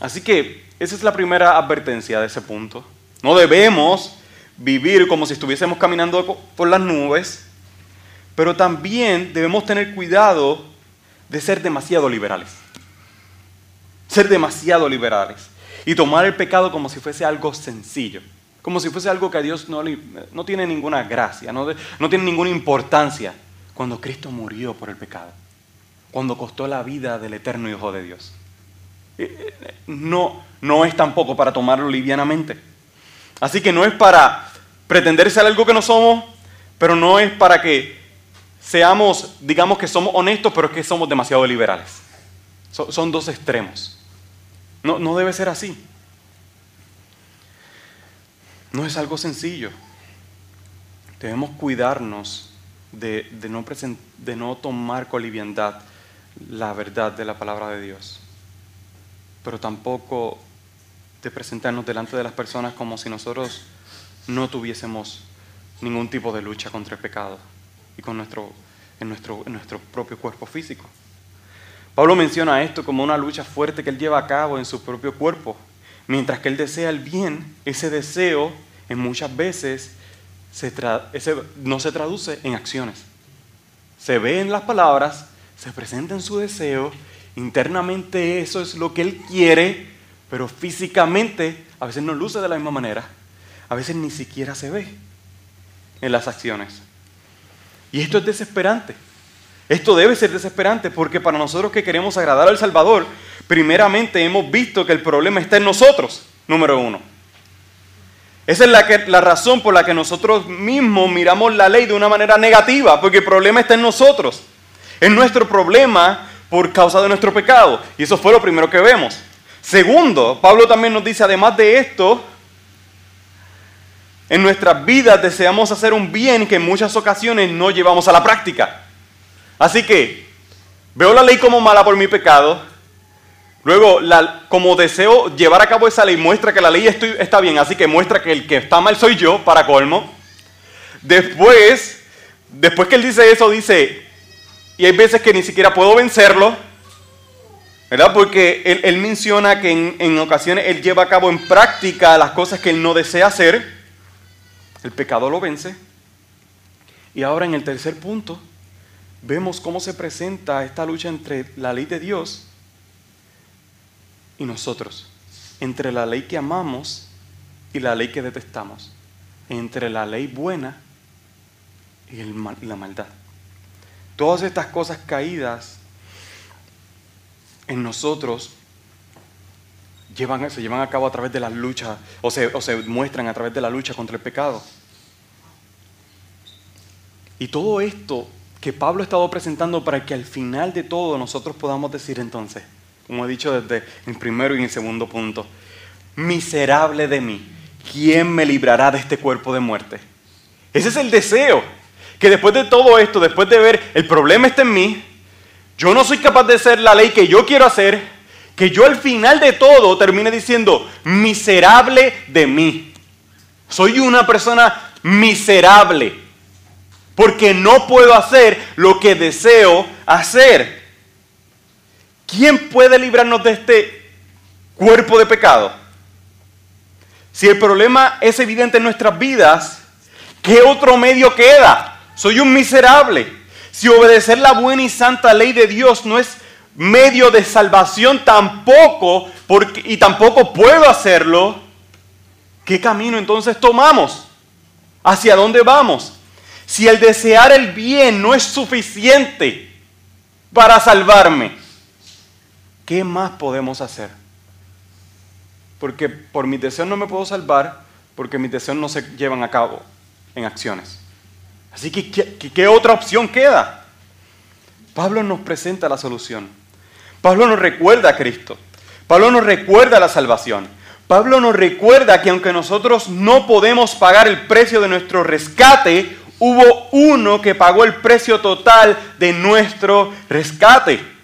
Así que esa es la primera advertencia de ese punto. No debemos vivir como si estuviésemos caminando por las nubes, pero también debemos tener cuidado de ser demasiado liberales. Ser demasiado liberales. Y tomar el pecado como si fuese algo sencillo. Como si fuese algo que a Dios no, tiene ninguna gracia, no, tiene ninguna importancia. Cuando Cristo murió por el pecado. Cuando costó la vida del eterno Hijo de Dios. Eh, eh, no, no es tampoco para tomarlo livianamente. Así que no es para pretender ser algo que no somos, pero no es para que seamos, digamos que somos honestos, pero que somos demasiado liberales. son dos extremos. No, no debe ser así. No es algo sencillo. Debemos cuidarnos de, no de no tomar con liviandad la verdad de la palabra de Dios, pero tampoco de presentarnos delante de las personas como si nosotros no tuviésemos ningún tipo de lucha contra el pecado y con nuestro, en, nuestro, en nuestro propio cuerpo físico. Pablo menciona esto como una lucha fuerte que él lleva a cabo en su propio cuerpo. Mientras que él desea el bien, ese deseo en muchas veces no se traduce en acciones. Se ve en las palabras, se presenta en su deseo Internamente eso es lo que Él quiere, pero físicamente a veces no luce de la misma manera. A veces ni siquiera se ve en las acciones. Y esto es desesperante. Esto debe ser desesperante porque para nosotros que queremos agradar al Salvador, primeramente hemos visto que el problema está en nosotros, número uno. Esa es la, razón por la que nosotros mismos miramos la ley de una manera negativa, porque el problema está en nosotros. Es nuestro problema por causa de nuestro pecado. Y eso fue lo primero que vemos. Segundo, Pablo también nos dice, además de esto, en nuestras vidas deseamos hacer un bien que en muchas ocasiones no llevamos a la práctica. Así que veo la ley como mala por mi pecado. Luego, como deseo llevar a cabo esa ley, muestra que la ley está bien, así que muestra que el que está mal soy yo, para colmo. Después, después que él dice eso, dice, y hay veces que ni siquiera puedo vencerlo, ¿verdad? Porque él, menciona que en, ocasiones él lleva a cabo en práctica las cosas que él no desea hacer. El pecado lo vence. Y ahora en el tercer punto, vemos cómo se presenta esta lucha entre la ley de Dios y nosotros. Entre la ley que amamos y la ley que detestamos. Entre la ley buena y la maldad. Todas estas cosas caídas en nosotros llevan, se llevan a cabo a través de la lucha, o se, o se muestran a través de la lucha contra el pecado. Y todo esto que Pablo ha estado presentando para que al final de todo nosotros podamos decir entonces, como he dicho desde el primero y el segundo punto, miserable de mí, ¿quién me librará de este cuerpo de muerte? Ese es el deseo que después de todo esto, después de ver el problema está en mí, yo no soy capaz de hacer la ley que yo quiero hacer, que yo al final de todo termine diciendo, miserable de mí. Soy una persona miserable, porque no puedo hacer lo que deseo hacer. ¿Quién puede librarnos de este cuerpo de pecado? Si el problema es evidente en nuestras vidas, ¿qué otro medio queda? Soy un miserable. Si obedecer la buena y santa ley de Dios no es medio de salvación tampoco, porque, y tampoco puedo hacerlo, ¿qué camino entonces tomamos? ¿Hacia dónde vamos? Si el desear el bien no es suficiente para salvarme, ¿qué más podemos hacer? Porque por mis deseos no me puedo salvar, porque mis deseos no se llevan a cabo en acciones. Así que, ¿qué, otra opción queda? Pablo nos presenta la solución. Pablo nos recuerda a Cristo. Pablo nos recuerda la salvación. Pablo nos recuerda que aunque nosotros no podemos pagar el precio de nuestro rescate, hubo uno que pagó el precio total de nuestro rescate.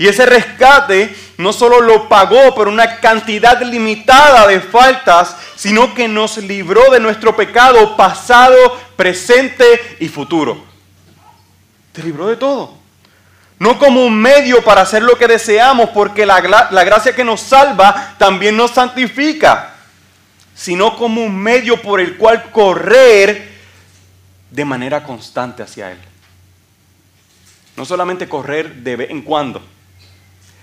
Y ese rescate no solo lo pagó por una cantidad limitada de faltas, sino que nos libró de nuestro pecado pasado, presente y futuro. Te libró de todo. No como un medio para hacer lo que deseamos, porque la, la gracia que nos salva también nos santifica, sino como un medio por el cual correr de manera constante hacia Él. No solamente correr de vez en cuando,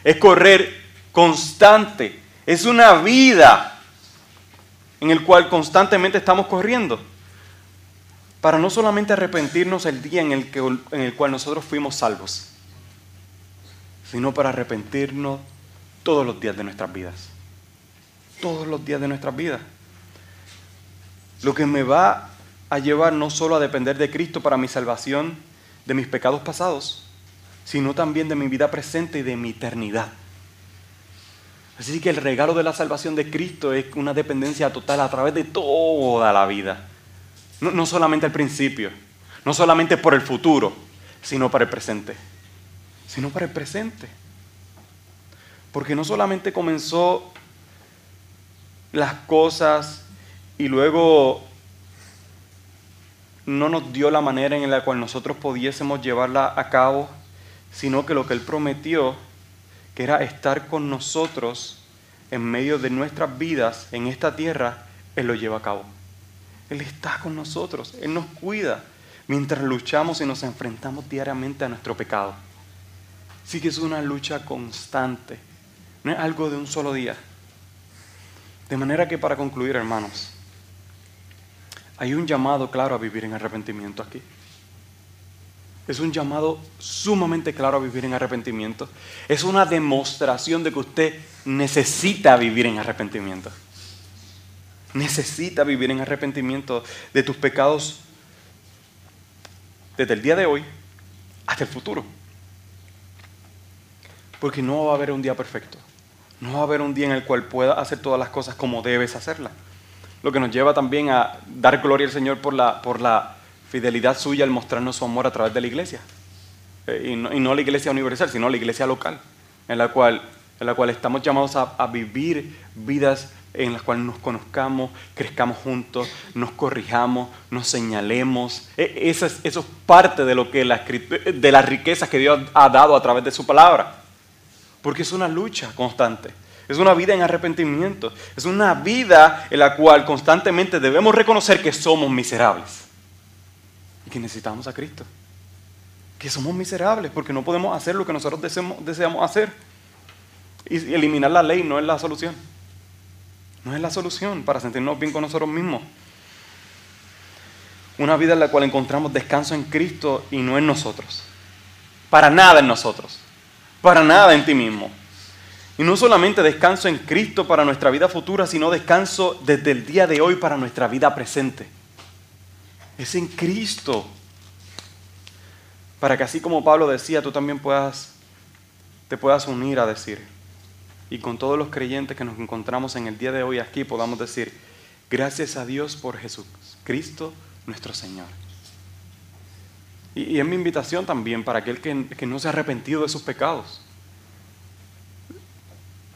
es correr constante, es una vida en el cual constantemente estamos corriendo. Para no solamente arrepentirnos el día en el, que, en el cual nosotros fuimos salvos, sino para arrepentirnos todos los días de nuestras vidas. Todos los días de nuestras vidas. Lo que me va a llevar no solo a depender de Cristo para mi salvación de mis pecados pasados, sino también de mi vida presente y de mi eternidad. Así que el regalo de la salvación de Cristo es una dependencia total a través de toda la vida. No, solamente al principio, no solamente por el futuro, sino para el presente. Sino para el presente. Porque no solamente comenzó las cosas y luego no nos dio la manera en la cual nosotros pudiésemos llevarla a cabo, sino que lo que Él prometió, que era estar con nosotros en medio de nuestras vidas en esta tierra, Él lo lleva a cabo. Él está con nosotros, Él nos cuida mientras luchamos y nos enfrentamos diariamente a nuestro pecado. Sí que es una lucha constante. No es algo de un solo día. De manera que para concluir, hermanos, hay un llamado claro a vivir en arrepentimiento aquí. Es un llamado sumamente claro a vivir en arrepentimiento. Es una demostración de que usted necesita vivir en arrepentimiento. Necesita vivir en arrepentimiento de tus pecados desde el día de hoy hasta el futuro. Porque no va a haber un día perfecto. No va a haber un día en el cual pueda hacer todas las cosas como debes hacerlas. Lo que nos lleva también a dar gloria al Señor por la, por la fidelidad suya al mostrarnos su amor a través de la iglesia. Eh, y, no, la iglesia universal, sino la iglesia local, en la cual, en la cual estamos llamados a, vivir vidas en las cuales nos conozcamos, crezcamos juntos, nos corrijamos, nos señalemos. E, eso es, parte de, lo que la, de las riquezas que Dios ha dado a través de su palabra. Porque es una lucha constante. Es una vida en arrepentimiento. Es una vida en la cual constantemente debemos reconocer que somos miserables necesitamos a Cristo. Que somos miserables porque no podemos hacer lo que nosotros deseamos, hacer. Y eliminar la ley no es la solución. No es la solución para sentirnos bien con nosotros mismos. Una vida en la cual encontramos descanso en Cristo y no en nosotros. Para nada en nosotros. Para nada en ti mismo. Y no solamente descanso en Cristo para nuestra vida futura, sino descanso desde el día de hoy para nuestra vida presente es en Cristo. Para que así como Pablo decía, tú también puedas, te puedas unir a decir. Y con todos los creyentes que nos encontramos en el día de hoy aquí podamos decir, gracias a Dios por Jesucristo nuestro Señor. Y, es mi invitación también para aquel que, que no se ha arrepentido de sus pecados.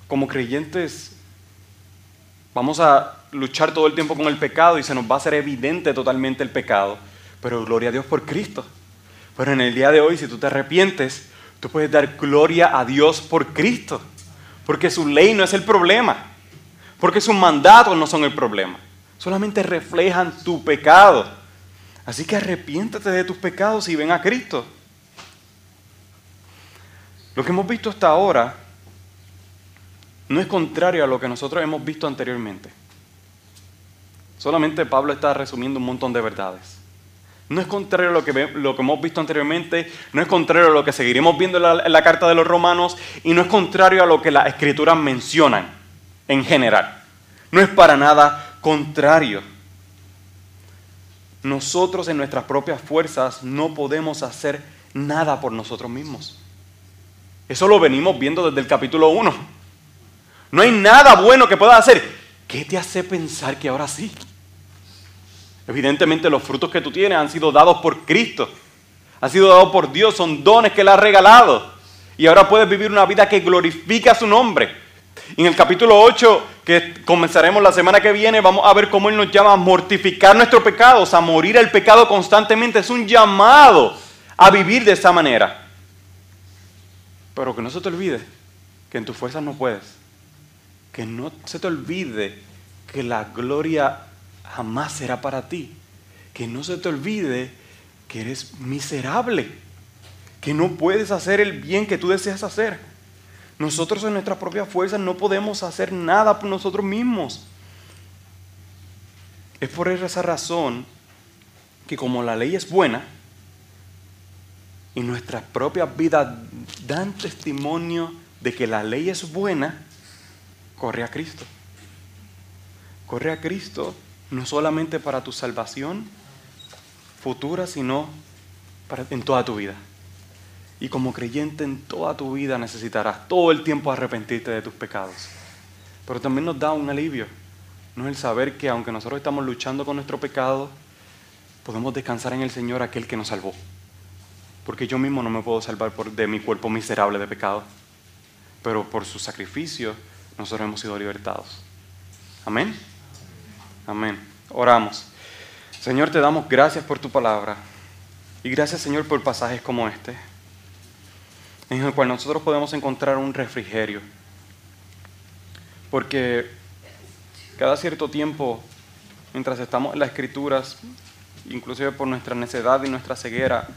Como creyentes vamos a luchar todo el tiempo con el pecado y se nos va a hacer evidente totalmente el pecado. Pero gloria a Dios por Cristo. Pero en el día de hoy, si tú te arrepientes, tú puedes dar gloria a Dios por Cristo. Porque su ley no es el problema. Porque sus mandatos no son el problema. Solamente reflejan tu pecado. Así que arrepiéntate de tus pecados y ven a Cristo. Lo que hemos visto hasta ahora no es contrario a lo que nosotros hemos visto anteriormente. Solamente Pablo está resumiendo un montón de verdades. No es contrario a lo que, lo que hemos visto anteriormente, no es contrario a lo que seguiremos viendo en la, en la carta de los romanos y no es contrario a lo que las escrituras mencionan en general. No es para nada contrario. Nosotros en nuestras propias fuerzas no podemos hacer nada por nosotros mismos. Eso lo venimos viendo desde el capítulo 1. No hay nada bueno que puedas hacer. ¿Qué te hace pensar que ahora sí? Evidentemente los frutos que tú tienes han sido dados por Cristo. Han sido dados por Dios, son dones que Él ha regalado. Y ahora puedes vivir una vida que glorifica su nombre. En el capítulo 8, que comenzaremos la semana que viene, vamos a ver cómo Él nos llama a mortificar nuestros pecados, a morir el pecado constantemente. Es un llamado a vivir de esa manera. Pero que no se te olvide que en tus fuerzas no puedes. Que no se te olvide que la gloria jamás será para ti. Que no se te olvide que eres miserable, que no puedes hacer el bien que tú deseas hacer. Nosotros en nuestras propias fuerzas no podemos hacer nada por nosotros mismos. Es por esa razón que como la ley es buena y nuestras propias vidas dan testimonio de que la ley es buena, corre a Cristo. Corre a Cristo no solamente para tu salvación futura, sino para, en toda tu vida. Y como creyente en toda tu vida necesitarás todo el tiempo arrepentirte de tus pecados. Pero también nos da un alivio, no el saber que aunque nosotros estamos luchando con nuestro pecado, podemos descansar en el Señor aquel que nos salvó. Porque yo mismo no me puedo salvar por, de mi cuerpo miserable de pecado. Pero por su sacrificio nosotros hemos sido libertados. Amén. Amén. Oramos. Señor, te damos gracias por tu palabra. Y gracias, Señor, por pasajes como este, en el cual nosotros podemos encontrar un refrigerio. Porque cada cierto tiempo, mientras estamos en las escrituras, inclusive por nuestra necedad y nuestra ceguera,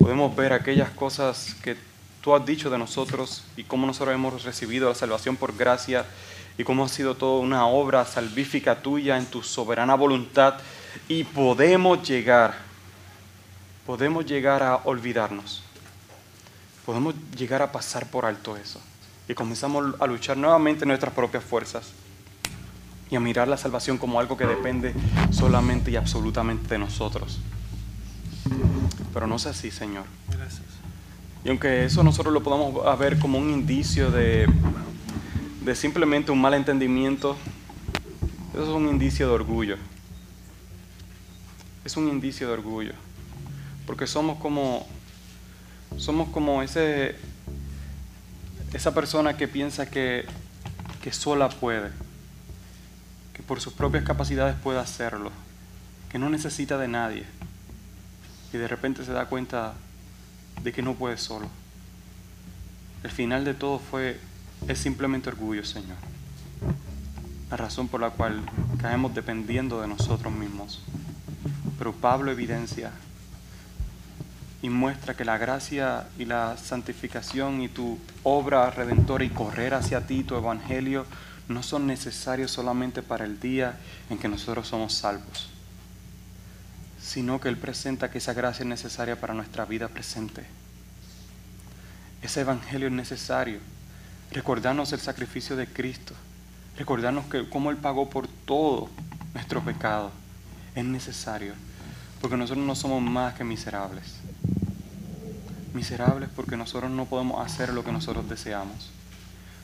podemos ver aquellas cosas que tú has dicho de nosotros y cómo nosotros hemos recibido la salvación por gracia y cómo ha sido toda una obra salvífica tuya en tu soberana voluntad y podemos llegar, podemos llegar a olvidarnos, podemos llegar a pasar por alto eso y comenzamos a luchar nuevamente en nuestras propias fuerzas y a mirar la salvación como algo que depende solamente y absolutamente de nosotros. Pero no es así, Señor. Y aunque eso nosotros lo podamos ver como un indicio de, de simplemente un mal entendimiento, eso es un indicio de orgullo. Es un indicio de orgullo. Porque somos como, somos como ese, esa persona que piensa que, que sola puede, que por sus propias capacidades puede hacerlo, que no necesita de nadie. Y de repente se da cuenta de que no puede solo. El final de todo fue, es simplemente orgullo, Señor. La razón por la cual caemos dependiendo de nosotros mismos. Pero Pablo evidencia y muestra que la gracia y la santificación y tu obra redentora y correr hacia ti, tu evangelio, no son necesarios solamente para el día en que nosotros somos salvos, sino que Él presenta que esa gracia es necesaria para nuestra vida presente. Ese evangelio es necesario. Recordarnos el sacrificio de Cristo. Recordarnos que cómo Él pagó por todo nuestro pecado. Es necesario. Porque nosotros no somos más que miserables. Miserables porque nosotros no podemos hacer lo que nosotros deseamos.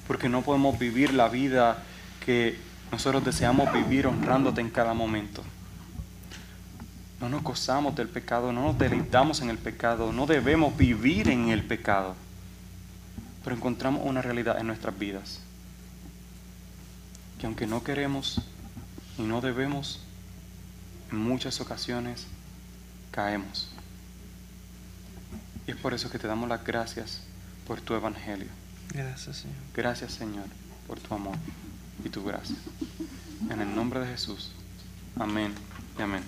Porque no podemos vivir la vida que nosotros deseamos vivir honrándote en cada momento. No nos gozamos del pecado, no nos deleitamos en el pecado, no debemos vivir en el pecado. Pero encontramos una realidad en nuestras vidas. Que aunque no queremos y no debemos, en muchas ocasiones caemos. Y es por eso que te damos las gracias por tu evangelio. Gracias, Señor. Gracias, Señor, por tu amor y tu gracia. En el nombre de Jesús. Amén y amén.